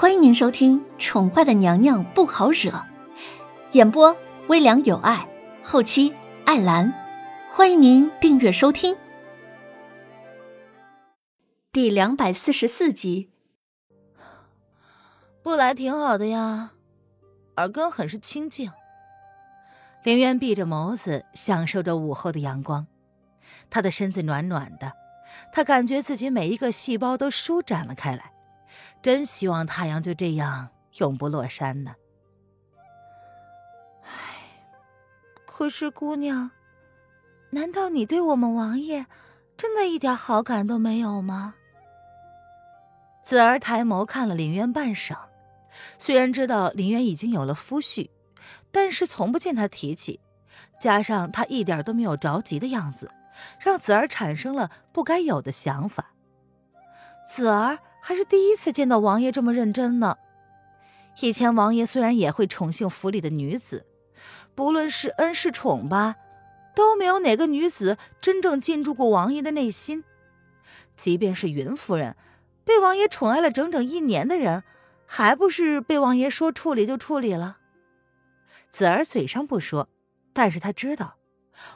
欢迎您收听《宠坏的娘娘不好惹》，演播微凉有爱，后期艾兰。欢迎您订阅收听。第两百四十四集，不来挺好的呀，耳根很是清静。林渊闭着眸子，享受着午后的阳光，他的身子暖暖的，他感觉自己每一个细胞都舒展了开来。真希望太阳就这样永不落山呢。唉，可是姑娘，难道你对我们王爷真的一点好感都没有吗？子儿抬眸看了林渊半晌，虽然知道林渊已经有了夫婿，但是从不见他提起，加上他一点都没有着急的样子，让子儿产生了不该有的想法。子儿还是第一次见到王爷这么认真呢。以前王爷虽然也会宠幸府里的女子，不论是恩是宠吧，都没有哪个女子真正进入过王爷的内心。即便是云夫人，被王爷宠爱了整整一年的人，还不是被王爷说处理就处理了？子儿嘴上不说，但是他知道，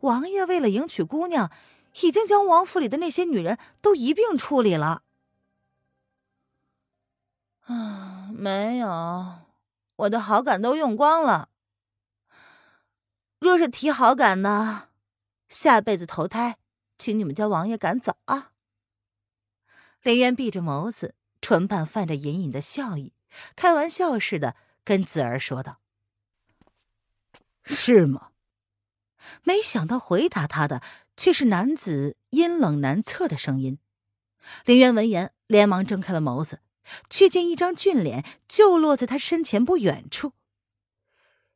王爷为了迎娶姑娘，已经将王府里的那些女人都一并处理了。啊，没有，我的好感都用光了。若是提好感呢，下辈子投胎，请你们家王爷赶走啊！林渊闭着眸子，唇瓣泛着隐隐的笑意，开玩笑似的跟子儿说道：“是吗？”没想到回答他的却是男子阴冷难测的声音。林渊闻言，连忙睁开了眸子。却见一张俊脸就落在他身前不远处。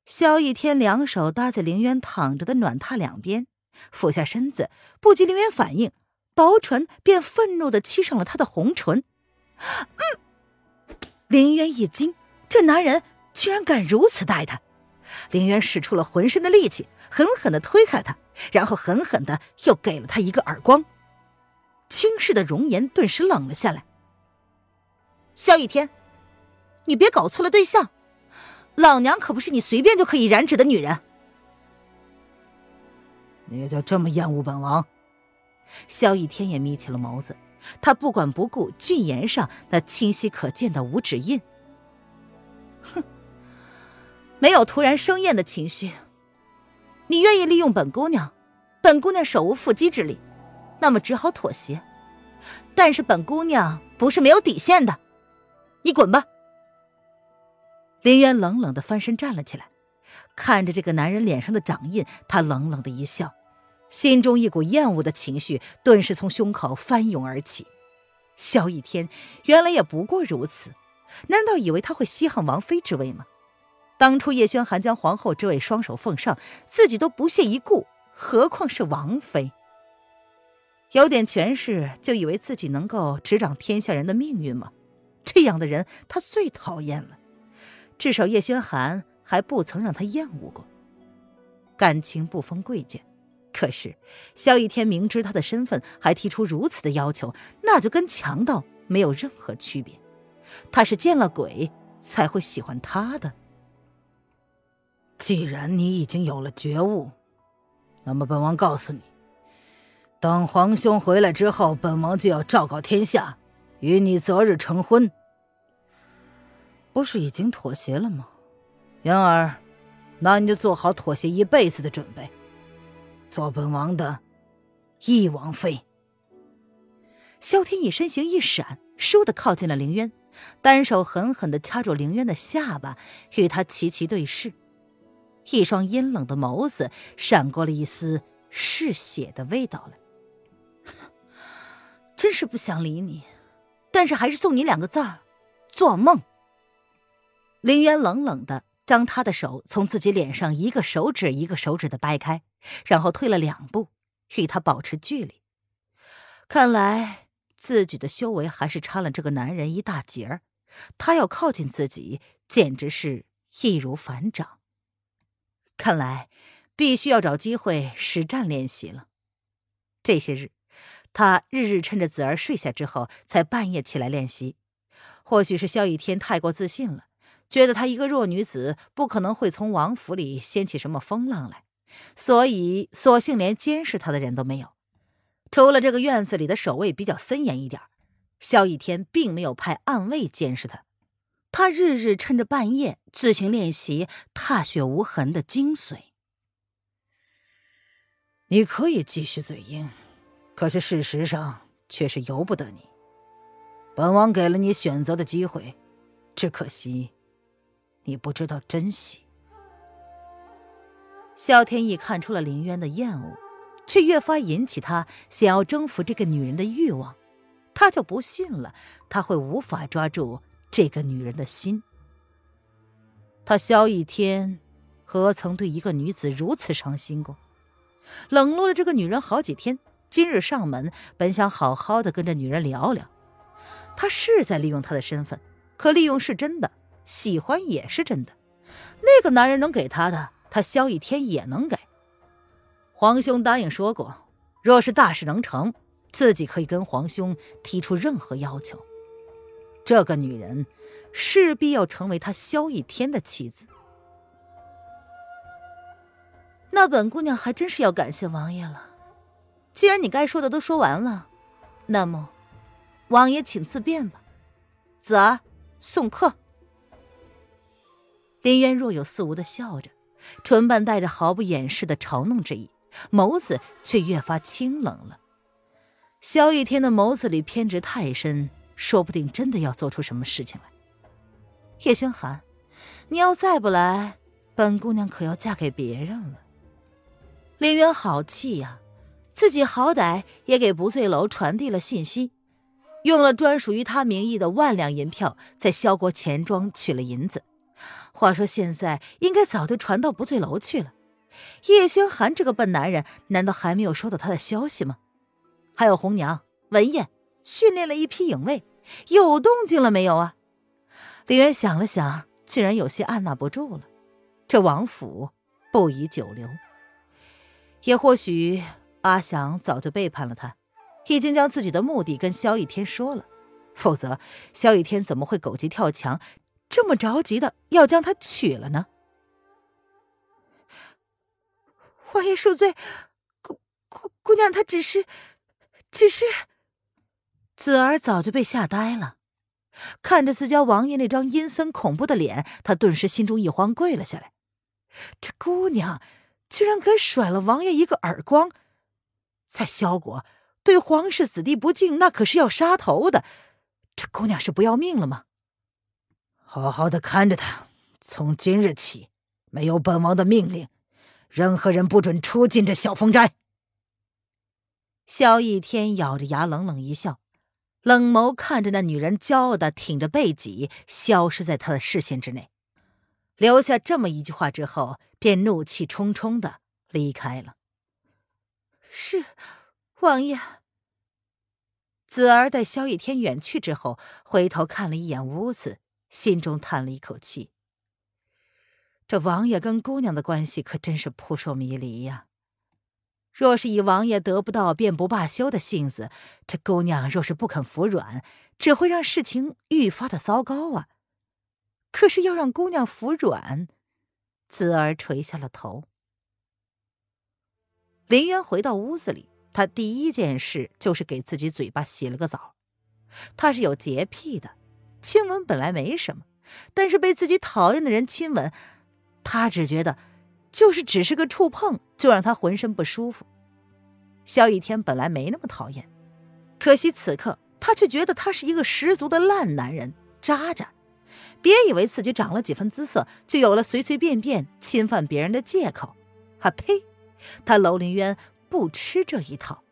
萧逸天两手搭在凌渊躺着的暖榻两边，俯下身子，不及凌渊反应，薄唇便愤怒的欺上了他的红唇。嗯，凌渊一惊，这男人居然敢如此待他。凌渊使出了浑身的力气，狠狠的推开他，然后狠狠的又给了他一个耳光。轻视的容颜顿时冷了下来。萧逸天，你别搞错了对象，老娘可不是你随便就可以染指的女人。你就这么厌恶本王？萧逸天也眯起了眸子，他不管不顾俊颜上那清晰可见的五指印。哼，没有突然生厌的情绪。你愿意利用本姑娘，本姑娘手无缚鸡之力，那么只好妥协。但是本姑娘不是没有底线的。你滚吧！林渊冷冷的翻身站了起来，看着这个男人脸上的掌印，他冷冷的一笑，心中一股厌恶的情绪顿时从胸口翻涌而起。萧逸天原来也不过如此，难道以为他会稀罕王妃之位吗？当初叶轩寒将皇后之位双手奉上，自己都不屑一顾，何况是王妃？有点权势就以为自己能够执掌天下人的命运吗？这样的人，他最讨厌了。至少叶轩寒还不曾让他厌恶过。感情不分贵贱，可是萧逸天明知他的身份，还提出如此的要求，那就跟强盗没有任何区别。他是见了鬼才会喜欢他的。既然你已经有了觉悟，那么本王告诉你，等皇兄回来之后，本王就要昭告天下。与你择日成婚，不是已经妥协了吗？元儿，那你就做好妥协一辈子的准备，做本王的义王妃。萧天意身形一闪，倏地靠近了凌渊，单手狠狠地掐住凌渊的下巴，与他齐齐对视，一双阴冷的眸子闪过了一丝嗜血的味道来。真是不想理你。但是还是送你两个字儿：做梦。林渊冷冷的将他的手从自己脸上一个手指一个手指的掰开，然后退了两步，与他保持距离。看来自己的修为还是差了这个男人一大截儿，他要靠近自己，简直是易如反掌。看来必须要找机会实战练习了。这些日。他日日趁着子儿睡下之后，才半夜起来练习，或许是萧逸天太过自信了，觉得她一个弱女子不可能会从王府里掀起什么风浪来，所以索性连监视她的人都没有。除了这个院子里的守卫比较森严一点，萧逸天并没有派暗卫监视他。他日日趁着半夜自行练习踏雪无痕的精髓。你可以继续嘴硬，可是事实上却是由不得你。本王给了你选择的机会，只可惜你不知道珍惜。萧天意看出了林渊的厌恶，却越发引起他想要征服这个女人的欲望。他就不信了，他会无法抓住这个女人的心。他萧逸天，何曾对一个女子如此伤心过？冷落了这个女人好几天，今日上门，本想好好的跟这女人聊聊。他是在利用她的身份，可利用是真的，喜欢也是真的。那个男人能给他的，他萧逸天也能给。皇兄答应说过，若是大事能成。自己可以跟皇兄提出任何要求，这个女人势必要成为他萧逸天的妻子。那本姑娘还真是要感谢王爷了。既然你该说的都说完了，那么王爷请自便吧。子儿送客。林渊若有似无的笑着，唇瓣带着毫不掩饰的嘲弄之意，眸子却越发清冷了。萧逸天的眸子里偏执太深，说不定真的要做出什么事情来。叶轩寒，你要再不来，本姑娘可要嫁给别人了。林渊好气呀，自己好歹也给不醉楼传递了信息，用了专属于他名义的万两银票，在萧国钱庄取了银子。话说现在应该早就传到不醉楼去了。叶轩寒这个笨男人，难道还没有收到他的消息吗？还有红娘文燕训练了一批影卫，有动静了没有啊？李渊想了想，竟然有些按捺不住了。这王府不宜久留，也或许阿祥早就背叛了他，已经将自己的目的跟萧逸天说了。否则，萧逸天怎么会狗急跳墙，这么着急的要将他娶了呢？王爷恕罪，姑姑姑娘她只是。只是，子儿早就被吓呆了，看着自家王爷那张阴森恐怖的脸，他顿时心中一慌，跪了下来。这姑娘居然敢甩了王爷一个耳光，在萧国对皇室子弟不敬，那可是要杀头的。这姑娘是不要命了吗？好好的看着她，从今日起，没有本王的命令，任何人不准出进这小风斋。萧逸天咬着牙，冷冷一笑，冷眸看着那女人，骄傲的挺着背脊，消失在他的视线之内。留下这么一句话之后，便怒气冲冲的离开了。是，王爷。子儿待萧逸天远去之后，回头看了一眼屋子，心中叹了一口气。这王爷跟姑娘的关系可真是扑朔迷离呀。若是以王爷得不到便不罢休的性子，这姑娘若是不肯服软，只会让事情愈发的糟糕啊！可是要让姑娘服软，子儿垂下了头。林渊回到屋子里，他第一件事就是给自己嘴巴洗了个澡。他是有洁癖的，亲吻本来没什么，但是被自己讨厌的人亲吻，他只觉得。就是只是个触碰，就让他浑身不舒服。萧逸天本来没那么讨厌，可惜此刻他却觉得他是一个十足的烂男人渣渣。别以为自己长了几分姿色，就有了随随便便侵犯别人的借口。啊呸！他楼凌渊不吃这一套。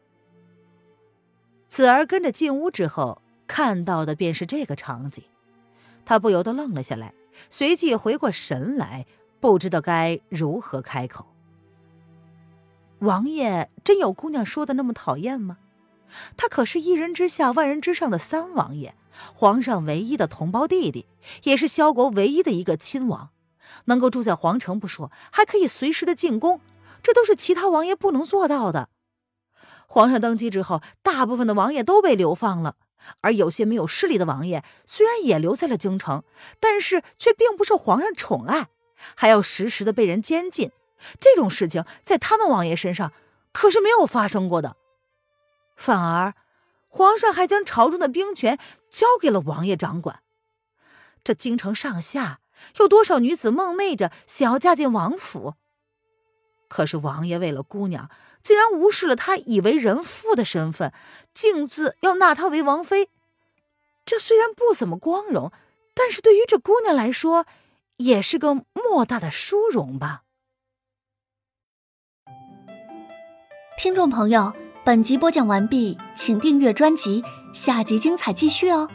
子儿跟着进屋之后，看到的便是这个场景，他不由得愣了下来，随即回过神来。不知道该如何开口。王爷真有姑娘说的那么讨厌吗？他可是一人之下万人之上的三王爷，皇上唯一的同胞弟弟，也是萧国唯一的一个亲王，能够住在皇城不说，还可以随时的进宫，这都是其他王爷不能做到的。皇上登基之后，大部分的王爷都被流放了，而有些没有势力的王爷，虽然也留在了京城，但是却并不受皇上宠爱，还要时时的被人监禁。这种事情在他们王爷身上可是没有发生过的。反而，皇上还将朝中的兵权交给了王爷掌管。这京城上下有多少女子梦寐着想要嫁进王府？可是王爷为了姑娘，竟然无视了她已为人妇的身份，径自要纳她为王妃。这虽然不怎么光荣，但是对于这姑娘来说，也是个莫大的殊荣吧。听众朋友，本集播讲完毕，请订阅专辑，下集精彩继续哦。